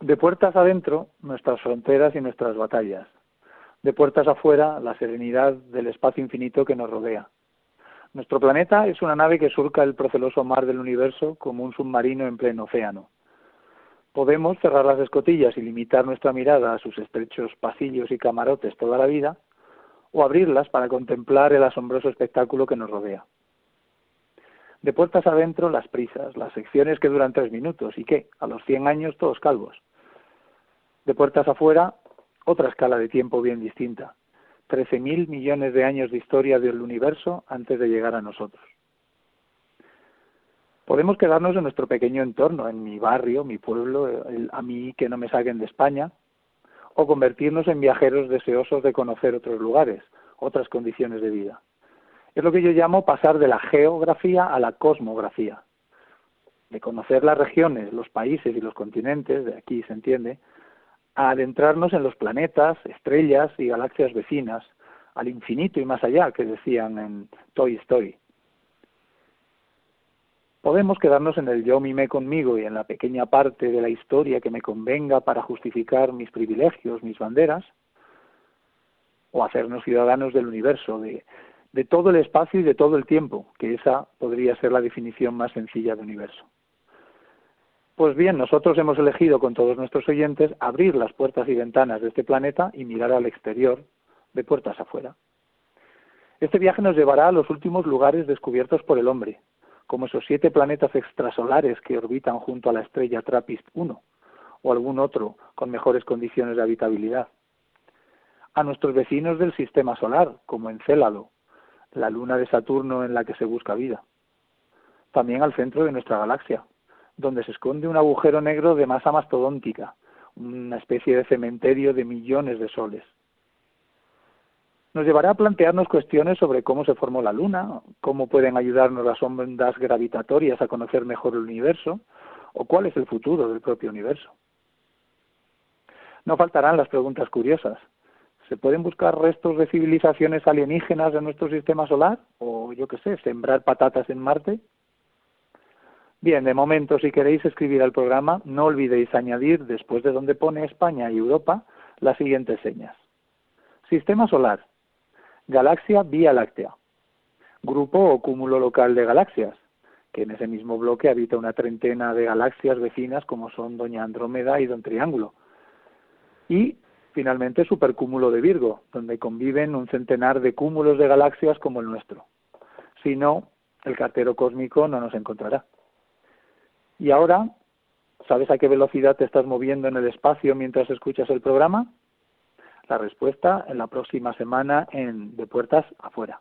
De puertas adentro, nuestras fronteras y nuestras batallas. De puertas afuera, la serenidad del espacio infinito que nos rodea. Nuestro planeta es una nave que surca el proceloso mar del universo como un submarino en pleno océano. Podemos cerrar las escotillas y limitar nuestra mirada a sus estrechos pasillos y camarotes toda la vida, o abrirlas para contemplar el asombroso espectáculo que nos rodea. De puertas adentro, las prisas, las secciones que duran tres minutos y que, a los cien años, todos calvos. De puertas afuera, otra escala de tiempo bien distinta. Trece mil millones de años de historia del universo antes de llegar a nosotros. Podemos quedarnos en nuestro pequeño entorno, en mi barrio, mi pueblo, a mí que no me saquen de España, o convertirnos en viajeros deseosos de conocer otros lugares, otras condiciones de vida. Es lo que yo llamo pasar de la geografía a la cosmografía, de conocer las regiones, los países y los continentes, de aquí se entiende, a adentrarnos en los planetas, estrellas y galaxias vecinas, al infinito y más allá, que decían en Toy Story. Podemos quedarnos en el yo mime conmigo y en la pequeña parte de la historia que me convenga para justificar mis privilegios, mis banderas, o hacernos ciudadanos del universo, de, de todo el espacio y de todo el tiempo, que esa podría ser la definición más sencilla de universo. Pues bien, nosotros hemos elegido con todos nuestros oyentes abrir las puertas y ventanas de este planeta y mirar al exterior, de puertas afuera. Este viaje nos llevará a los últimos lugares descubiertos por el hombre, como esos siete planetas extrasolares que orbitan junto a la estrella TRAPPIST 1 o algún otro con mejores condiciones de habitabilidad. A nuestros vecinos del sistema solar, como Encélado, la luna de Saturno en la que se busca vida. También al centro de nuestra galaxia, donde se esconde un agujero negro de masa mastodóntica, una especie de cementerio de millones de soles. Nos llevará a plantearnos cuestiones sobre cómo se formó la Luna, cómo pueden ayudarnos las ondas gravitatorias a conocer mejor el universo, o cuál es el futuro del propio universo. No faltarán las preguntas curiosas. ¿Se pueden buscar restos de civilizaciones alienígenas en nuestro sistema solar? ¿O yo qué sé, sembrar patatas en Marte? Bien, de momento, si queréis escribir al programa, no olvidéis añadir, después de donde pone España y Europa, las siguientes señas. Sistema solar. Galaxia Vía Láctea. Grupo o cúmulo local de galaxias, que en ese mismo bloque habita una treintena de galaxias vecinas como son Doña Andrómeda y Don Triángulo. Y, finalmente, supercúmulo de Virgo, donde conviven un centenar de cúmulos de galaxias como el nuestro. Si no, el cartero cósmico no nos encontrará. Y ahora, ¿sabes a qué velocidad te estás moviendo en el espacio mientras escuchas el programa? La respuesta en la próxima semana en De Puertas Afuera.